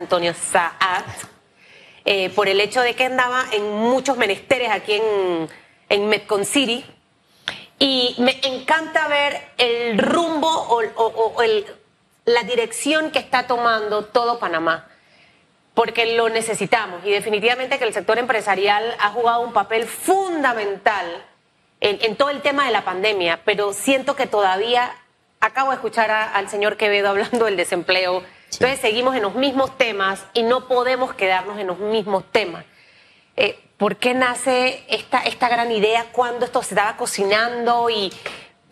Antonio Saad, eh, por el hecho de que andaba en muchos menesteres aquí en, en Metcon City. Y me encanta ver el rumbo o, el- la dirección que está tomando todo Panamá, porque lo necesitamos. Y definitivamente que el sector empresarial ha jugado un papel fundamental en, todo el tema de la pandemia, pero siento que todavía acabo de escuchar al señor Quevedo hablando del desempleo. Entonces seguimos en los mismos temas y no podemos quedarnos en los mismos temas. Eh, ¿Por qué nace esta, esta gran idea? ¿Cuándo esto se estaba cocinando? Y,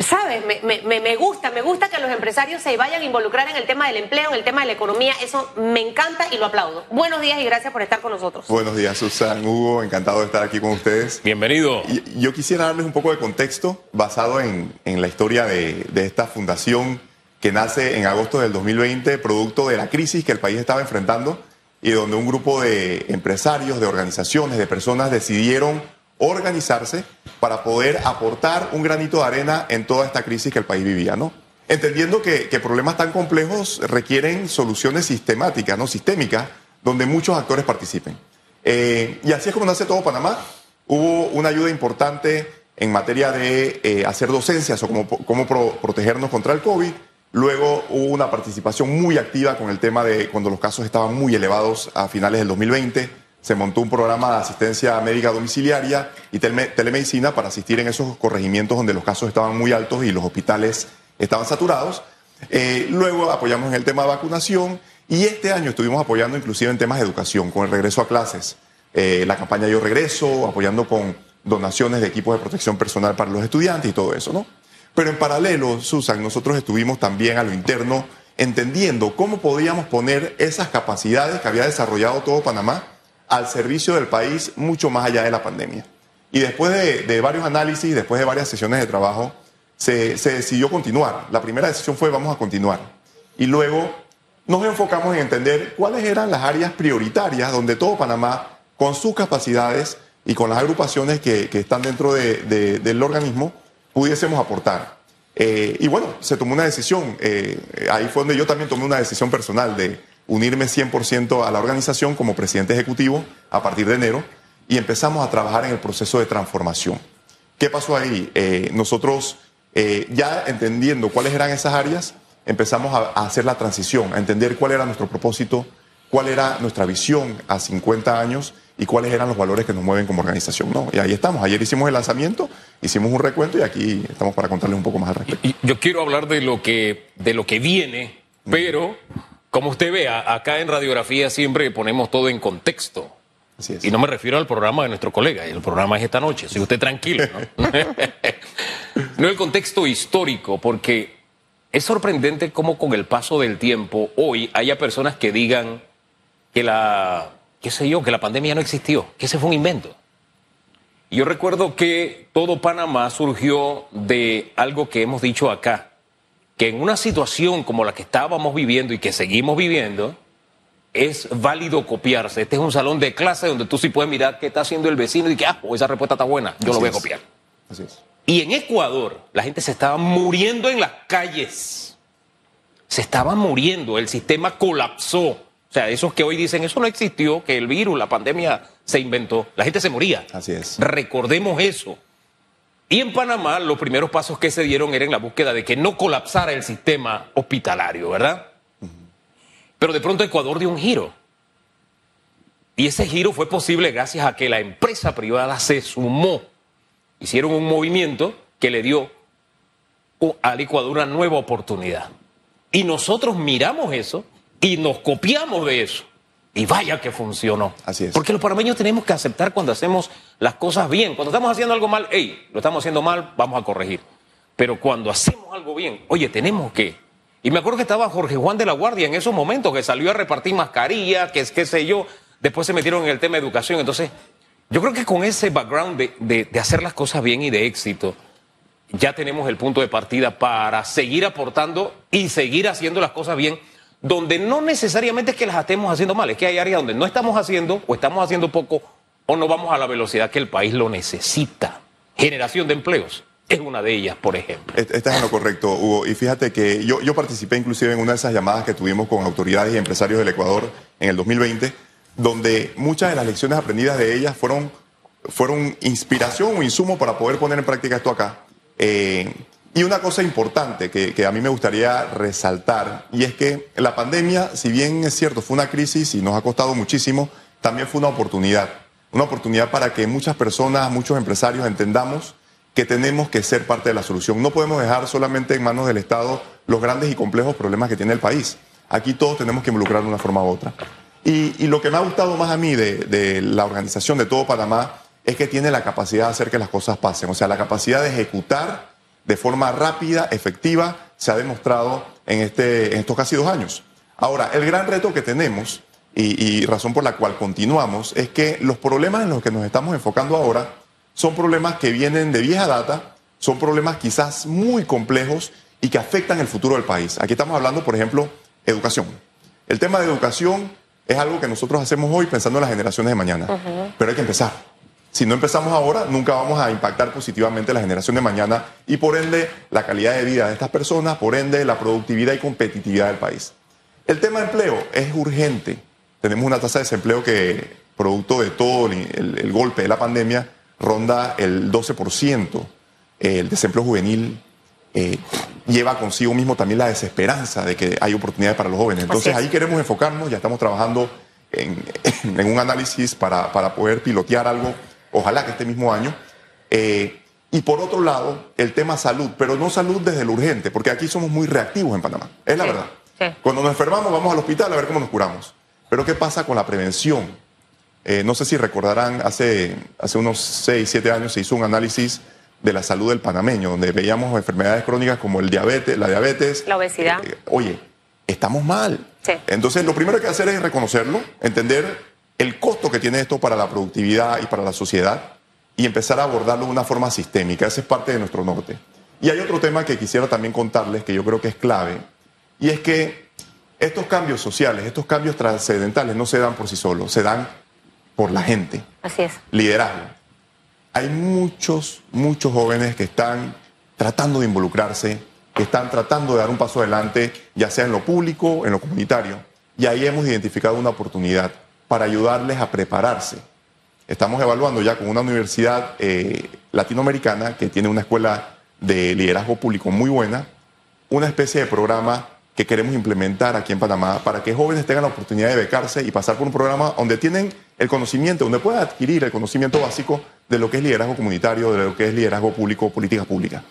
¿sabes? Me, me- me- me gusta, me gusta que los empresarios se vayan a involucrar en el tema del empleo, en el tema de la economía. Eso me encanta y lo aplaudo. Buenos días y gracias por estar con nosotros. Buenos días, Susan, Hugo, encantado de estar aquí con ustedes. Bienvenido. Y- Yo quisiera darles un poco de contexto basado en, en la historia de, de esta fundación que nace en agosto del 2020, producto de la crisis que el país estaba enfrentando y donde un grupo de empresarios, de organizaciones, de personas decidieron organizarse para poder aportar un granito de arena en toda esta crisis que el país vivía, ¿no? Entendiendo que, problemas tan complejos requieren soluciones sistemáticas, ¿no? Sistémicas, donde muchos actores participen. Eh, y así es como nace todo Panamá. Hubo una ayuda importante en materia de eh, hacer docencias o cómo, cómo pro- protegernos contra el COVID. Luego hubo una participación muy activa con el tema de cuando los casos estaban muy elevados a finales del 2020. Se montó un programa de asistencia médica domiciliaria y telemedicina para asistir en esos corregimientos donde los casos estaban muy altos y los hospitales estaban saturados. Eh, luego apoyamos en el tema de vacunación y este año estuvimos apoyando inclusive en temas de educación, con el regreso a clases, eh, la campaña Yo Regreso, apoyando con donaciones de equipos de protección personal para los estudiantes y todo eso, ¿no? Pero en paralelo, Susan, nosotros estuvimos también a lo interno entendiendo cómo podíamos poner esas capacidades que había desarrollado todo Panamá al servicio del país mucho más allá de la pandemia. Y después de, varios análisis, después de varias sesiones de trabajo, se, se decidió continuar. La primera decisión fue vamos a continuar. Y luego nos enfocamos en entender cuáles eran las áreas prioritarias donde todo Panamá, con sus capacidades y con las agrupaciones que, que están dentro de- de- del organismo, pudiésemos aportar. Eh, y bueno, se tomó una decisión. eh, ahí fue donde yo también tomé una decisión personal de unirme 100% a la organización como presidente ejecutivo a partir de enero y empezamos a trabajar en el proceso de transformación. ¿Qué pasó ahí? Eh, nosotros, eh, ya entendiendo cuáles eran esas áreas, empezamos a, a hacer la transición, a entender cuál era nuestro propósito, cuál era nuestra visión a 50 años y cuáles eran los valores que nos mueven como organización. ¿no? Y ahí estamos. Ayer hicimos el lanzamiento, hicimos un recuento y aquí estamos para contarles un poco más al respecto. Y Yo quiero hablar de lo que, de lo que viene, pero como usted ve, a- acá en radiografía siempre ponemos todo en contexto. Así es. Y no me refiero al programa de nuestro colega, el programa es esta noche, si usted tranquilo. ¿no? no el contexto histórico, porque es sorprendente cómo con el paso del tiempo hoy haya personas que digan que la, qué sé yo, que la pandemia no existió, que ese fue un invento. Yo recuerdo que todo Panamá surgió de algo que hemos dicho acá, que en una situación como la que estábamos viviendo y que seguimos viviendo, es válido copiarse. Este es un salón de clase donde tú sí puedes mirar qué está haciendo el vecino y que, ah, pues esa respuesta está buena, yo lo voy a es. copiar. Así es. Y en Ecuador, la gente se estaba muriendo en las calles. Se estaba muriendo, el sistema colapsó. O sea, esos que hoy dicen, eso no existió, que el virus, la pandemia se inventó. La gente se moría. Así es. Recordemos eso. Y en Panamá, los primeros pasos que se dieron eran la búsqueda de que no colapsara el sistema hospitalario, ¿verdad? Pero de pronto Ecuador dio un giro. Y ese giro fue posible gracias a que la empresa privada se sumó. Hicieron un movimiento que le dio al Ecuador una nueva oportunidad. Y nosotros miramos eso y nos copiamos de eso. Y vaya que funcionó. Así es. Porque los panameños tenemos que aceptar cuando hacemos las cosas bien. Cuando estamos haciendo algo mal, hey, lo estamos haciendo mal, vamos a corregir. Pero cuando hacemos algo bien, oye, tenemos que. Y me acuerdo que estaba Jorge Juan de la Guardia en esos momentos, que salió a repartir mascarilla, que es qué sé yo. Después se metieron en el tema de educación. Entonces, yo creo que con ese background de, de- de hacer las cosas bien y de éxito, ya tenemos el punto de partida para seguir aportando y seguir haciendo las cosas bien, donde no necesariamente es que las estemos haciendo mal, es que hay áreas donde no estamos haciendo o estamos haciendo poco o no vamos a la velocidad que el país lo necesita. Generación de empleos. es una de ellas, por ejemplo. Estás en lo correcto, Hugo. Y fíjate que yo, yo participé inclusive en una de esas llamadas que tuvimos con autoridades y empresarios del Ecuador en el 2020, donde muchas de las lecciones aprendidas de ellas fueron, fueron inspiración o insumo para poder poner en práctica esto acá. Eh, y una cosa importante que, a mí me gustaría resaltar, y es que la pandemia, si bien es cierto, fue una crisis y nos ha costado muchísimo, también fue una oportunidad. Una oportunidad para que muchas personas, muchos empresarios entendamos que tenemos que ser parte de la solución. No podemos dejar solamente en manos del Estado los grandes y complejos problemas que tiene el país. Aquí todos tenemos que involucrar de una forma u otra. Y, lo que me ha gustado más a mí de, la organización de todo Panamá es que tiene la capacidad de hacer que las cosas pasen. O sea, la capacidad de ejecutar de forma rápida, efectiva, se ha demostrado en, este, en estos casi dos años. Ahora, el gran reto que tenemos y, y razón por la cual continuamos es que los problemas en los que nos estamos enfocando ahora son problemas que vienen de vieja data, son problemas quizás muy complejos y que afectan el futuro del país. Aquí estamos hablando, por ejemplo, educación. El tema de educación es algo que nosotros hacemos hoy pensando en las generaciones de mañana, pero hay que empezar. Si no empezamos ahora, nunca vamos a impactar positivamente la generación de mañana y por ende la calidad de vida de estas personas, por ende la productividad y competitividad del país. El tema de empleo es urgente. Tenemos una tasa de desempleo que, producto de todo el golpe de la pandemia, ronda el 12%. El desempleo juvenil eh, lleva consigo mismo también la desesperanza de que hay oportunidades para los jóvenes. Entonces ahí queremos enfocarnos, ya estamos trabajando en, un análisis para, poder pilotear algo, ojalá que este mismo año. Eh, y por otro lado, el tema salud, pero no salud desde lo urgente, porque aquí somos muy reactivos en Panamá, es la verdad. Cuando nos enfermamos vamos al hospital a ver cómo nos curamos. Pero ¿qué pasa con la prevención? Eh, no sé si recordarán, hace, hace unos 6, 7 años se hizo un análisis de la salud del panameño, donde veíamos enfermedades crónicas como el diabetes, la diabetes. La obesidad. Eh, oye, estamos mal. Entonces, lo primero que hay que hacer es reconocerlo, entender el costo que tiene esto para la productividad y para la sociedad y empezar a abordarlo de una forma sistémica. Ese es parte de nuestro norte. Y hay otro tema que quisiera también contarles, que yo creo que es clave, y es que estos cambios sociales, estos cambios trascendentales no se dan por sí solos, se dan por la gente. Así es. Liderazgo. Hay muchos, muchos jóvenes que están tratando de involucrarse, que están tratando de dar un paso adelante, ya sea en lo público, en lo comunitario. Y ahí hemos identificado una oportunidad para ayudarles a prepararse. Estamos evaluando ya con una universidad eh, latinoamericana que tiene una escuela de liderazgo público muy buena, una especie de programa que queremos implementar aquí en Panamá para que jóvenes tengan la oportunidad de becarse y pasar por un programa donde tienen el conocimiento, donde puedan adquirir el conocimiento básico de lo que es liderazgo comunitario, de lo que es liderazgo público, política pública.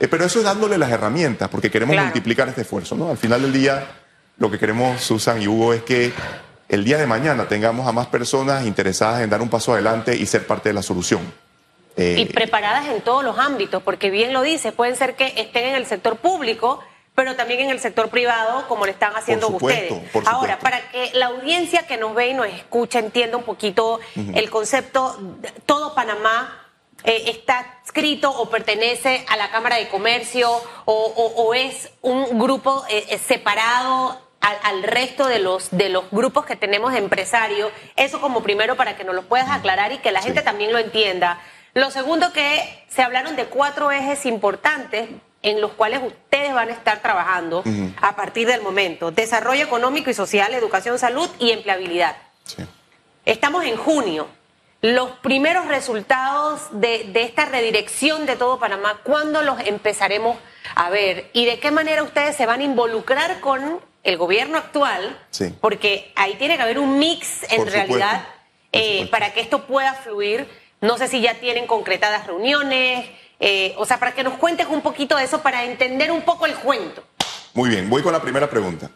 Eh, pero eso es dándole las herramientas, porque queremos multiplicar este esfuerzo. ¿no? Al final del día, lo que queremos, Susan y Hugo, es que el día de mañana tengamos a más personas interesadas en dar un paso adelante y ser parte de la solución. Eh, y preparadas en todos los ámbitos, porque bien lo dice, pueden ser que estén en el sector público, pero también en el sector privado, como le están haciendo ustedes. Ahora, para que la audiencia que nos ve y nos escucha entienda un poquito el concepto, todo Panamá eh, está escrito o pertenece a la Cámara de Comercio o, es un grupo eh, separado al, resto de los, de los grupos que tenemos empresarios. Eso como primero para que nos lo puedas aclarar y que la gente también lo entienda. Lo segundo que se hablaron de cuatro ejes importantes en los cuales ustedes van a estar trabajando a partir del momento. Desarrollo económico y social, educación, salud y empleabilidad. Estamos en junio. Los primeros resultados de, esta redirección de todo Panamá, ¿cuándo los empezaremos a ver? ¿Y de qué manera ustedes se van a involucrar con el gobierno actual? Porque ahí tiene que haber un mix en realidad eh, para que esto pueda fluir. No sé si ya tienen concretadas reuniones, eh, o sea, para que nos cuentes un poquito de eso, para entender un poco el cuento. Muy bien, voy con la primera pregunta.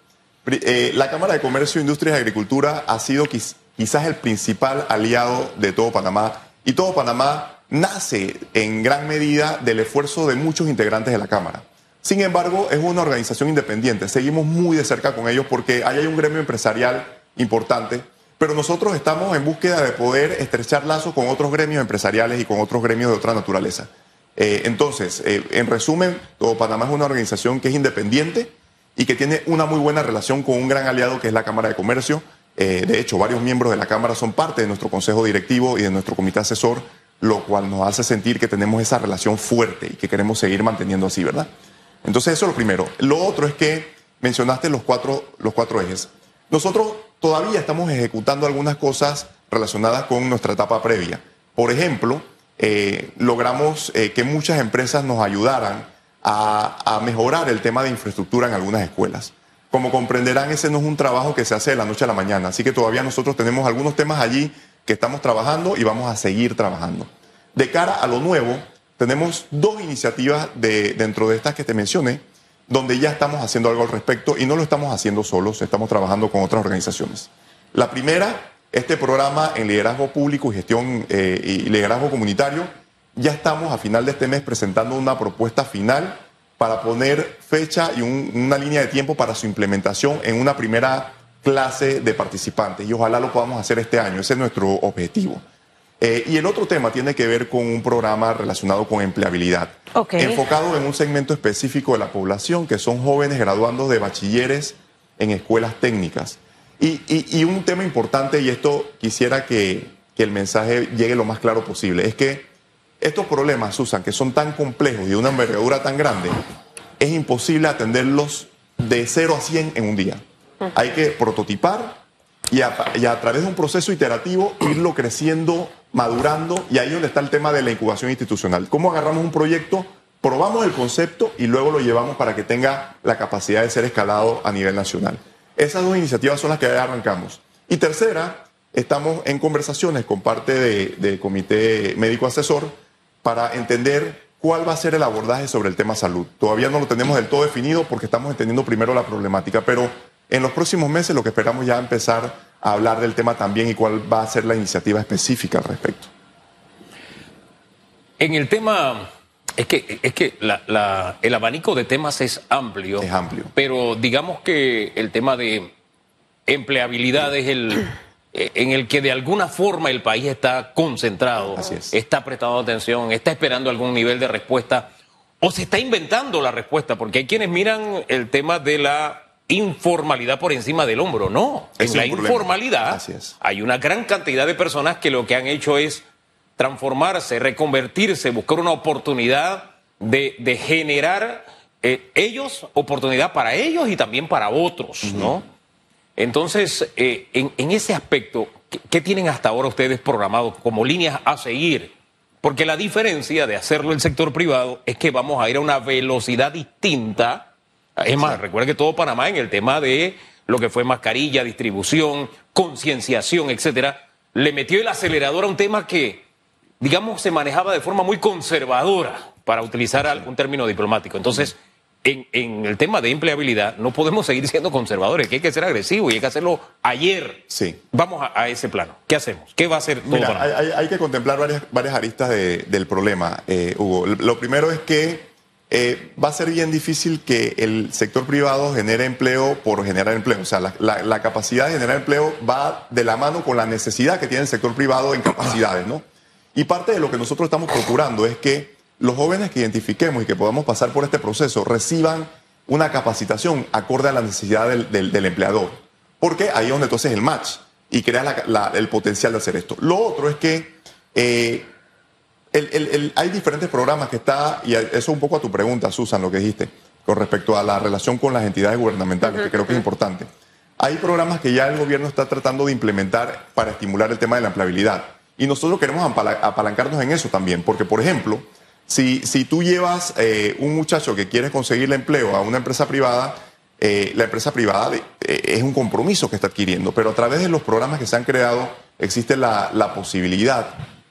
Eh, la Cámara de Comercio, Industria y Agricultura ha sido quizás el principal aliado de todo Panamá y todo Panamá nace en gran medida del esfuerzo de muchos integrantes de la Cámara. Sin embargo, es una organización independiente. Seguimos muy de cerca con ellos porque ahí hay un gremio empresarial importante, pero nosotros estamos en búsqueda de poder estrechar lazos con otros gremios empresariales y con otros gremios de otra naturaleza. Eh, entonces, eh, en resumen, todo Panamá es una organización que es independiente y que tiene una muy buena relación con un gran aliado que es la Cámara de Comercio. Eh, de hecho, varios miembros de la Cámara son parte de nuestro consejo directivo y de nuestro comité asesor lo cual nos hace sentir que tenemos esa relación fuerte y que queremos seguir manteniendo así, ¿verdad? Entonces eso es lo primero. Lo otro es que mencionaste los cuatro, los cuatro ejes. Nosotros todavía estamos ejecutando algunas cosas relacionadas con nuestra etapa previa. Por ejemplo, eh, logramos eh, que muchas empresas nos ayudaran a, a, mejorar el tema de infraestructura en algunas escuelas. Como comprenderán, ese no es un trabajo que se hace de la noche a la mañana, así que todavía nosotros tenemos algunos temas allí que estamos trabajando y vamos a seguir trabajando. De cara a lo nuevo, tenemos dos iniciativas de, dentro de estas que te mencioné, donde ya estamos haciendo algo al respecto y no lo estamos haciendo solos, estamos trabajando con otras organizaciones. La primera, este programa en liderazgo público y gestión eh, y liderazgo comunitario, ya estamos a final de este mes presentando una propuesta final para poner fecha y un, una línea de tiempo para su implementación en una primera clase de participantes y ojalá lo podamos hacer este año, ese es nuestro objetivo. Eh, y el otro tema tiene que ver con un programa relacionado con empleabilidad, Okay. enfocado en un segmento específico de la población, que son jóvenes graduandos de bachilleres en escuelas técnicas. Y, y- y un tema importante, y esto quisiera que, que el mensaje llegue lo más claro posible, es que estos problemas, Susan, que son tan complejos y de una envergadura tan grande, es imposible atenderlos de 0 a 100 en un día. Hay que prototipar y a, y a través de un proceso iterativo irlo creciendo, madurando, y ahí es donde está el tema de la incubación institucional. ¿Cómo agarramos un proyecto, probamos el concepto y luego lo llevamos para que tenga la capacidad de ser escalado a nivel nacional? Esas dos iniciativas son las que arrancamos. Y tercera, estamos en conversaciones con parte de- del Comité Médico Asesor para entender cuál va a ser el abordaje sobre el tema salud. Todavía no lo tenemos del todo definido porque estamos entendiendo primero la problemática, pero en los próximos meses lo que esperamos ya empezar a hablar del tema también y cuál va a ser la iniciativa específica al respecto. En el tema, es que, es que la- la- el abanico de temas es amplio. Es amplio. Pero digamos que el tema de empleabilidad es el en el que de alguna forma el país está concentrado, Así es. está prestando atención, está esperando algún nivel de respuesta o se está inventando la respuesta, porque hay quienes miran el tema de la informalidad por encima del hombro. No, Ese en la es problema. informalidad es. hay una gran cantidad de personas que lo que han hecho es transformarse, reconvertirse, buscar una oportunidad de, de generar eh, ellos, oportunidad para ellos y también para otros, ¿no? Entonces, eh, en, en ese aspecto, ¿qué, qué tienen hasta ahora ustedes programados como líneas a seguir? Porque la diferencia de hacerlo el sector privado es que vamos a ir a una velocidad distinta. Es más, recuerda que todo Panamá en el tema de lo que fue mascarilla, distribución, concienciación, etcétera, le metió el acelerador a un tema que, digamos, se manejaba de forma muy conservadora, para utilizar algún término diplomático. Entonces, en, en el tema de empleabilidad, no podemos seguir siendo conservadores, que hay que ser agresivos y hay que hacerlo ayer. Sí. Vamos a, a ese plano. ¿Qué hacemos? ¿Qué va a hacer todo Mira, hay, hay- hay que contemplar varias, varias aristas de- del problema, eh, Hugo. Lo primero es que eh, va a ser bien difícil que el sector privado genere empleo por generar empleo. O sea, la, capacidad de generar empleo va de la mano con la necesidad que tiene el sector privado en capacidades, ¿no? Y parte de lo que nosotros estamos procurando es que los jóvenes que identifiquemos y que podamos pasar por este proceso reciban una capacitación acorde a la necesidad del, empleador. Porque ahí es donde entonces el match y creas el potencial de hacer esto. Lo otro es que eh, el- el- el- hay diferentes programas que está, y eso es un poco a tu pregunta, Susan, lo que dijiste, con respecto a la relación con las entidades gubernamentales, que creo que es importante. Hay programas que ya el gobierno está tratando de implementar para estimular el tema de la empleabilidad. Y nosotros queremos apalancarnos en eso también, porque, por ejemplo, si, si tú llevas eh, un muchacho que quiere conseguirle empleo a una empresa privada, eh, la empresa privada eh, es un compromiso que está adquiriendo, pero a través de los programas que se han creado existe la, la posibilidad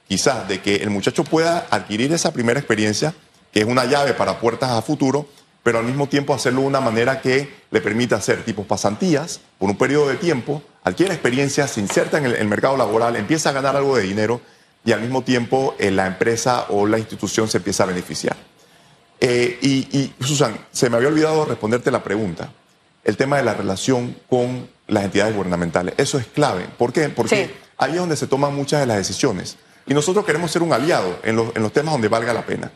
quizás de que el muchacho pueda adquirir esa primera experiencia, que es una llave para puertas a futuro, pero al mismo tiempo hacerlo de una manera que le permita hacer tipos pasantías por un periodo de tiempo, adquiere experiencia, se inserta en el, el mercado laboral, empieza a ganar algo de dinero y al mismo tiempo eh, la empresa o la institución se empieza a beneficiar. Eh, y, y, Susan, se me había olvidado responderte la pregunta. El tema de la relación con las entidades gubernamentales. Eso es clave. ¿Por qué? Porque Sí. ahí es donde se toman muchas de las decisiones. Y nosotros queremos ser un aliado en los, en los temas donde valga la pena.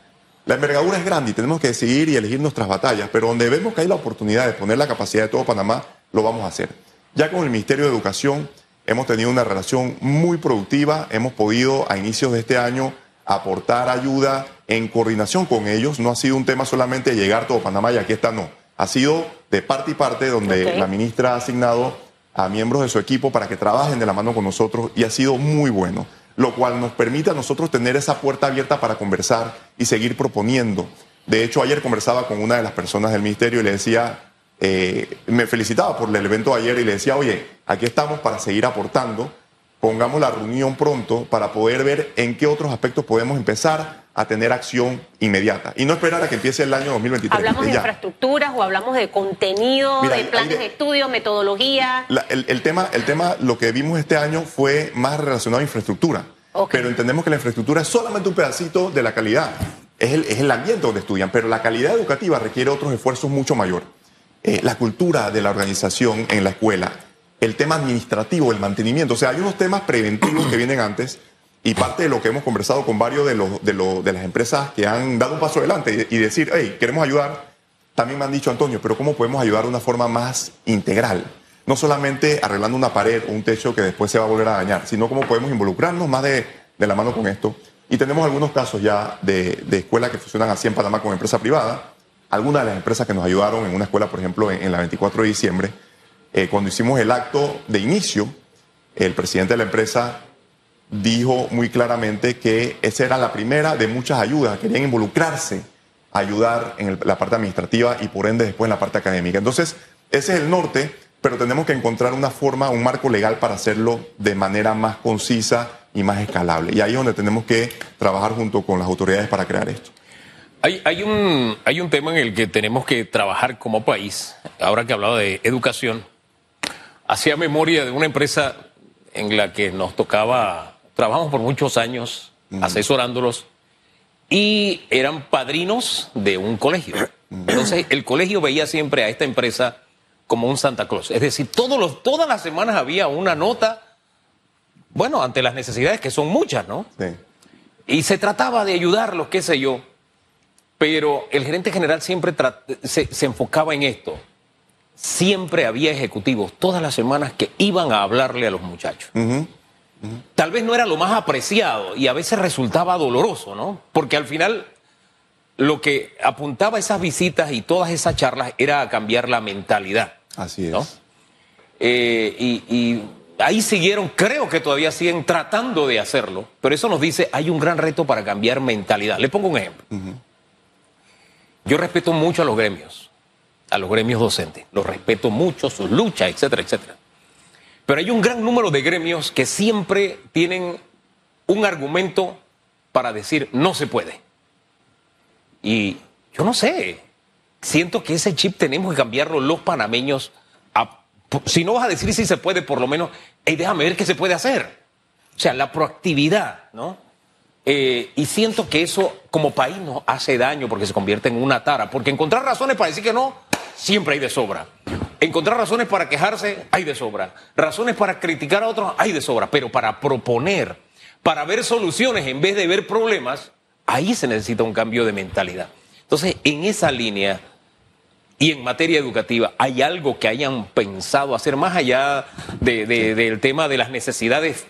La envergadura es grande y tenemos que decidir y elegir nuestras batallas, pero donde vemos que hay la oportunidad de poner la capacidad de todo Panamá, lo vamos a hacer. Ya con el Ministerio de Educación hemos tenido una relación muy productiva, hemos podido a inicios de este año aportar ayuda en coordinación con ellos. No ha sido un tema solamente de llegar todo Panamá y aquí está, no. Ha sido de parte y parte donde la ministra ha asignado a miembros de su equipo para que trabajen de la mano con nosotros y ha sido muy bueno, lo cual nos permite a nosotros tener esa puerta abierta para conversar y seguir proponiendo. De hecho, ayer conversaba con una de las personas del ministerio y le decía, eh, me felicitaba por el evento de ayer y le decía, oye, aquí estamos para seguir aportando, pongamos la reunión pronto para poder ver en qué otros aspectos podemos empezar a tener acción inmediata y no esperar a que empiece el año 2023. ¿Hablamos de ya. infraestructuras o hablamos de contenido, Mira, de planes de de- estudio, metodología? La- el, el tema, el tema, lo que vimos este año fue más relacionado a infraestructura. Ok. Pero entendemos que la infraestructura es solamente un pedacito de la calidad. Es el, es el ambiente donde estudian, pero la calidad educativa requiere otros esfuerzos mucho mayor. Eh, la cultura de la organización en la escuela, el tema administrativo, el mantenimiento. O sea, hay unos temas preventivos que vienen antes y parte de lo que hemos conversado con varios de, los, de, las empresas que han dado un paso adelante y, y decir, hey, queremos ayudar, también me han dicho, Antonio, pero ¿cómo podemos ayudar de una forma más integral? No solamente arreglando una pared o un techo que después se va a volver a dañar, sino cómo podemos involucrarnos más de, de la mano con esto. Y tenemos algunos casos ya de, de escuelas que funcionan así en Panamá con empresa privada. Algunas de las empresas que nos ayudaron en una escuela, por ejemplo, en, en la 24 de diciembre, eh, cuando hicimos el acto de inicio, el presidente de la empresa dijo muy claramente que esa era la primera de muchas ayudas. Querían involucrarse, ayudar en la parte administrativa y por ende después en la parte académica. Entonces, ese es el norte, pero tenemos que encontrar una forma, un marco legal para hacerlo de manera más concisa y más escalable. Y ahí es donde tenemos que trabajar junto con las autoridades para crear esto. Hay, hay, un, hay un tema en el que tenemos que trabajar como país. Ahora que hablaba de educación, hacía memoria de una empresa en la que nos tocaba, trabajamos por muchos años asesorándolos y eran padrinos de un colegio. Entonces, el colegio veía siempre a esta empresa como un Santa Claus. Es decir, todos los, todas las semanas había una nota, bueno, ante las necesidades que son muchas, ¿no? Sí. Y se trataba de ayudarlos, qué sé yo. Pero el gerente general siempre se, se enfocaba en esto. Siempre había ejecutivos todas las semanas que iban a hablarle a los muchachos. Tal vez no era lo más apreciado y a veces resultaba doloroso, ¿no? Porque al final lo que apuntaba esas visitas y todas esas charlas era a cambiar la mentalidad. Así es. ¿no? Eh, y, y ahí siguieron, creo que todavía siguen tratando de hacerlo, pero eso nos dice, hay un gran reto para cambiar mentalidad. Le pongo un ejemplo. Yo respeto mucho a los gremios, a los gremios docentes, los respeto mucho, sus luchas, etcétera, etcétera. Pero hay un gran número de gremios que siempre tienen un argumento para decir no se puede. Y yo no sé, siento que ese chip tenemos que cambiarlo los panameños. si no vas a decir si se puede, por lo menos, hey, déjame ver qué se puede hacer. O sea, la proactividad, ¿no? Eh, y siento que eso como país nos hace daño porque se convierte en una tara. Porque encontrar razones para decir que no, siempre hay de sobra. Encontrar razones para quejarse, hay de sobra. Razones para criticar a otros, hay de sobra. Pero para proponer, para ver soluciones en vez de ver problemas, ahí se necesita un cambio de mentalidad. Entonces, en esa línea y en materia educativa, ¿hay algo que hayan pensado hacer más allá de- de- del tema de las necesidades?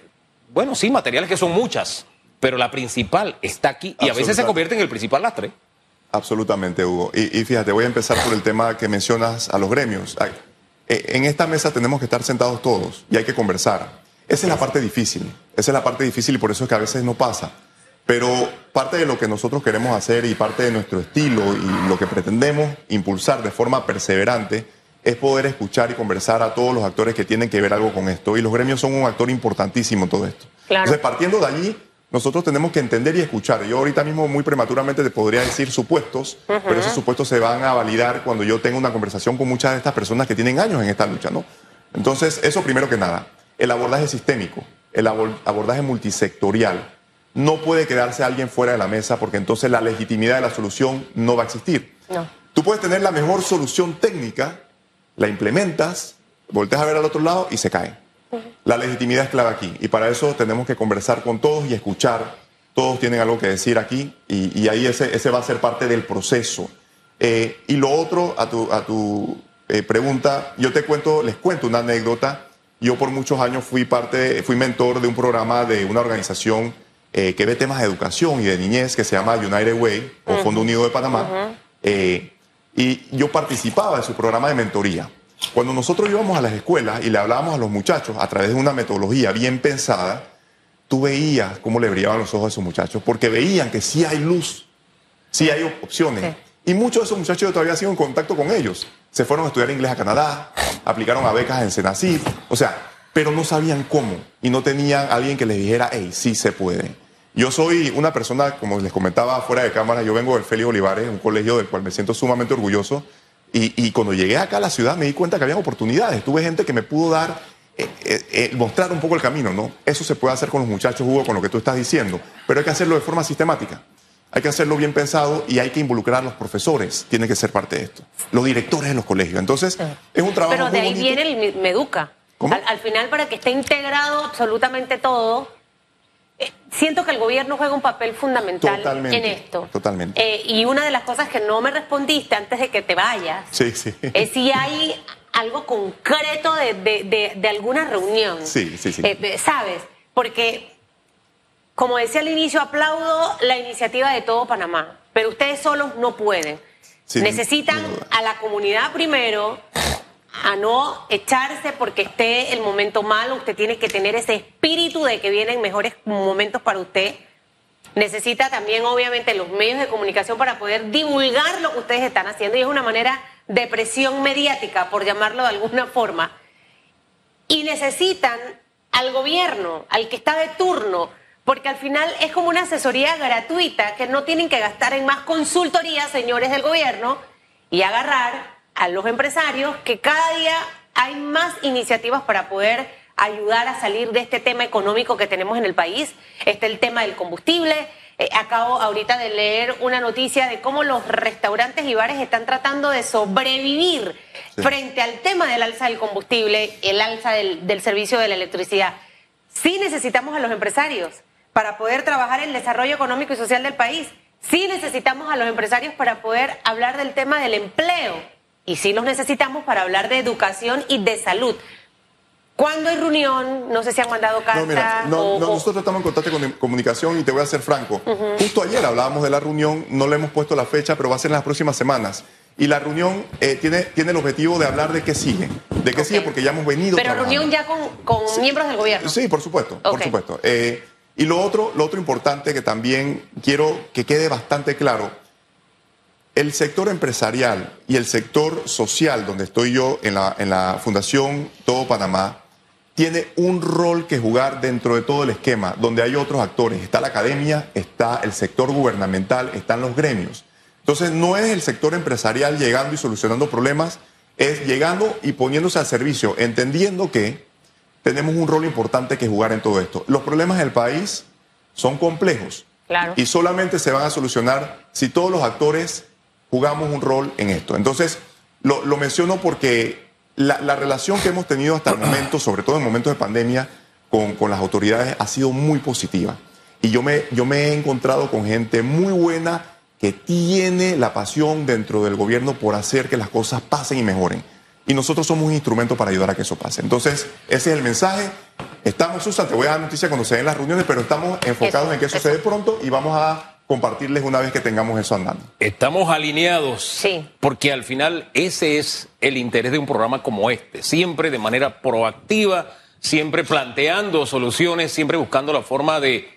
Bueno, sí, materiales que son muchas, pero la principal está aquí y a veces se convierte en el principal lastre. Absolutamente, Hugo. Y, y fíjate, voy a empezar por el tema que mencionas a los gremios. Eh, En esta mesa tenemos que estar sentados todos y hay que conversar. Esa es la parte difícil. Esa es la parte difícil y por eso es que a veces no pasa. Pero parte de lo que nosotros queremos hacer y parte de nuestro estilo y lo que pretendemos impulsar de forma perseverante es poder escuchar y conversar a todos los actores que tienen que ver algo con esto. Y los gremios son un actor importantísimo en todo esto. Claro. Entonces, partiendo de allí, nosotros tenemos que entender y escuchar. Yo ahorita mismo muy prematuramente te podría decir supuestos, pero esos supuestos se van a validar cuando yo tenga una conversación con muchas de estas personas que tienen años en esta lucha, ¿no? Entonces, eso primero que nada. El abordaje sistémico, el abor- abordaje multisectorial. No puede quedarse alguien fuera de la mesa porque entonces la legitimidad de la solución no va a existir. No. Tú puedes tener la mejor solución técnica, la implementas, volteas a ver al otro lado y se cae. La legitimidad es clave aquí y para eso tenemos que conversar con todos y escuchar. Todos tienen algo que decir aquí y, y ahí ese, ese va a ser parte del proceso. Eh, y lo otro, a tu, a tu eh, pregunta, yo te cuento, les cuento una anécdota. Yo por muchos años fui parte, fui mentor de un programa de una organización eh, que ve temas de educación y de niñez que se llama United Way o Fondo Unido de Panamá. Y yo participaba en su programa de mentoría. Cuando nosotros íbamos a las escuelas y le hablábamos a los muchachos a través de una metodología bien pensada, tú veías cómo le brillaban los ojos a esos muchachos, porque veían que sí hay luz, sí hay opciones. Y muchos de esos muchachos yo todavía sigo en contacto con ellos. Se fueron a estudiar inglés a Canadá, aplicaron a becas en Senacid, o sea, pero no sabían cómo y no tenían alguien que les dijera, hey, sí se puede. Yo soy una persona, como les comentaba fuera de cámara, yo vengo del Félix Olivares, un colegio del cual me siento sumamente orgulloso. Y, cuando llegué acá a la ciudad me di cuenta que había oportunidades. Tuve gente que me pudo dar, eh, eh, eh, mostrar un poco el camino, ¿no? Eso se puede hacer con los muchachos, Hugo, con lo que tú estás diciendo. Pero hay que hacerlo de forma sistemática. Hay que hacerlo bien pensado y hay que involucrar a los profesores. Tienen que ser parte de esto. Los directores de los colegios. Entonces, es un trabajo. Pero de ahí viene el Meduca. Al, final, para que esté integrado absolutamente todo, siento que el gobierno juega un papel fundamental en esto. Totalmente. Eh, y una de las cosas que no me respondiste antes de que te vayas es si hay algo concreto de, alguna reunión. Sí, sí, sí. Eh, ¿Sabes? Porque, como decía al inicio, aplaudo la iniciativa de todo Panamá, pero ustedes solos no pueden. Necesitan a la comunidad primero, a no echarse porque esté el momento malo. Usted tiene que tener ese espíritu de que vienen mejores momentos para usted. Necesita también, obviamente, los medios de comunicación para poder divulgar lo que ustedes están haciendo y es una manera de presión mediática, por llamarlo de alguna forma. Y necesitan al gobierno, al que está de turno, porque al final es como una asesoría gratuita que no tienen que gastar en más consultoría, señores del gobierno, y agarrar a los empresarios que cada día hay más iniciativas para poder ayudar a salir de este tema económico que tenemos en el país. Está el tema del combustible. Eh, acabo ahorita de leer una noticia de cómo los restaurantes y bares están tratando de sobrevivir frente al tema del alza del combustible, el alza del, del servicio de la electricidad. Sí necesitamos a los empresarios para poder trabajar el desarrollo económico y social del país. Sí necesitamos a los empresarios para poder hablar del tema del empleo y sí los necesitamos para hablar de educación y de salud. ¿Cuándo hay reunión? No sé si han mandado carta. No, no, nosotros estamos en contacto con comunicación y te voy a ser franco. Justo ayer hablábamos de la reunión, no le hemos puesto la fecha, pero va a ser en las próximas semanas. Y la reunión eh, tiene, tiene el objetivo de hablar de qué sigue. De qué sigue porque ya hemos venido. Pero reunión ya con, con miembros del gobierno. Sí, por supuesto, por supuesto. Eh, y lo otro, lo otro importante que también quiero que quede bastante claro el sector empresarial y el sector social, donde estoy yo en la, en la Fundación Todo Panamá, tiene un rol que jugar dentro de todo el esquema, donde hay otros actores. Está la academia, está el sector gubernamental, están los gremios. Entonces, no es el sector empresarial llegando y solucionando problemas, es llegando y poniéndose al servicio, entendiendo que tenemos un rol importante que jugar en todo esto. Los problemas del país son complejos claro. y solamente se van a solucionar si todos los actores jugamos un rol en esto. Entonces, lo, menciono porque la, relación que hemos tenido hasta el momento, sobre todo en momentos de pandemia, con, con, las autoridades ha sido muy positiva. Y yo me, yo me he encontrado con gente muy buena que tiene la pasión dentro del gobierno por hacer que las cosas pasen y mejoren. Y nosotros somos un instrumento para ayudar a que eso pase. Entonces, ese es el mensaje. Estamos, Susan, te voy a dar noticia cuando se den las reuniones, pero estamos enfocados en que eso, se dé pronto y vamos a compartirles una vez que tengamos eso andando. Estamos alineados. Sí. Porque al final ese es el interés de un programa como este. Siempre de manera proactiva, siempre planteando soluciones, siempre buscando la forma de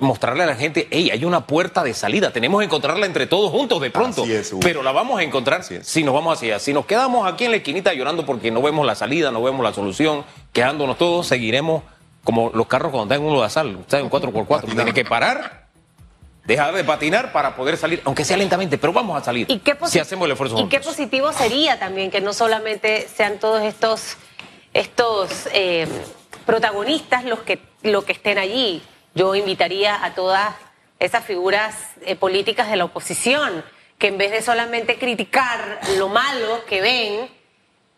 mostrarle a la gente, hey, hay una puerta de salida, tenemos que encontrarla entre todos juntos de pronto, pero la vamos a encontrar si nos vamos hacia allá. Si nos quedamos aquí en la esquinita llorando porque no vemos la salida, no vemos la solución, quedándonos todos, seguiremos como los carros cuando están en uno de sal, está en 4x4, tiene que parar dejar de patinar para poder salir, aunque sea lentamente, pero vamos a salir ¿Y si hacemos el esfuerzo. Y qué positivo sería también que no solamente sean todos estos, estos eh, protagonistas los que, lo que estén allí. Yo invitaría a todas esas figuras eh, políticas de la oposición que en vez de solamente criticar lo malo que ven,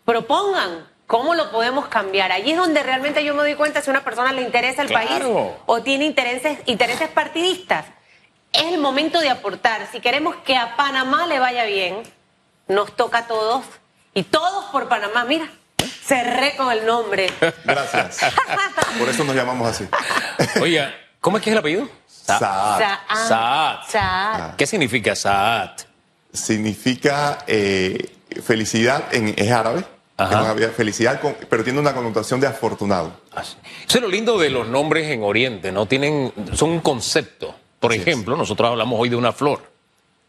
propongan cómo lo podemos cambiar. Allí es donde realmente yo me doy cuenta si a una persona le interesa el país o tiene intereses, intereses partidistas es el momento de aportar. Si queremos que a Panamá le vaya bien, nos toca a todos y todos por Panamá. Mira, cerré con el nombre. Gracias. Por eso nos llamamos así. Oiga, ¿Cómo es que es el apellido? Sa- Saad. Saad. Saad. Saad. ¿Qué significa Saad? Significa eh, felicidad, en, es árabe. Ajá. Felicidad, con- pero tiene una connotación de afortunado. Así. Eso es lo lindo de los nombres en Oriente, ¿no? Tienen, son un concepto. Por Así es. ejemplo, nosotros hablamos hoy de una flor,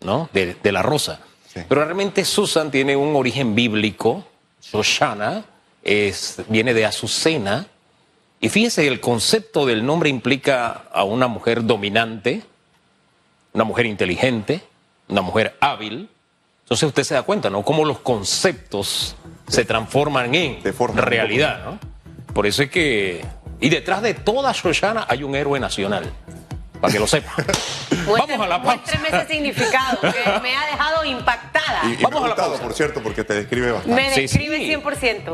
¿no? De, de la rosa. Sí. Pero realmente Susan tiene un origen bíblico. Shoshana es, viene de Azucena. Y fíjese, el concepto del nombre implica a una mujer dominante, una mujer inteligente, una mujer hábil. Entonces usted se da cuenta, ¿no? Cómo los conceptos se transforman en realidad, ¿no? Por eso es que... Y detrás de toda Shoshana hay un héroe nacional, para que lo sepa. Vamos a la pausa. Muéstrame ese significado que me ha dejado impactada. Y, y Vamos me a la pausa. por cierto, porque te describe bastante. Me Sí, describe sí. 100%.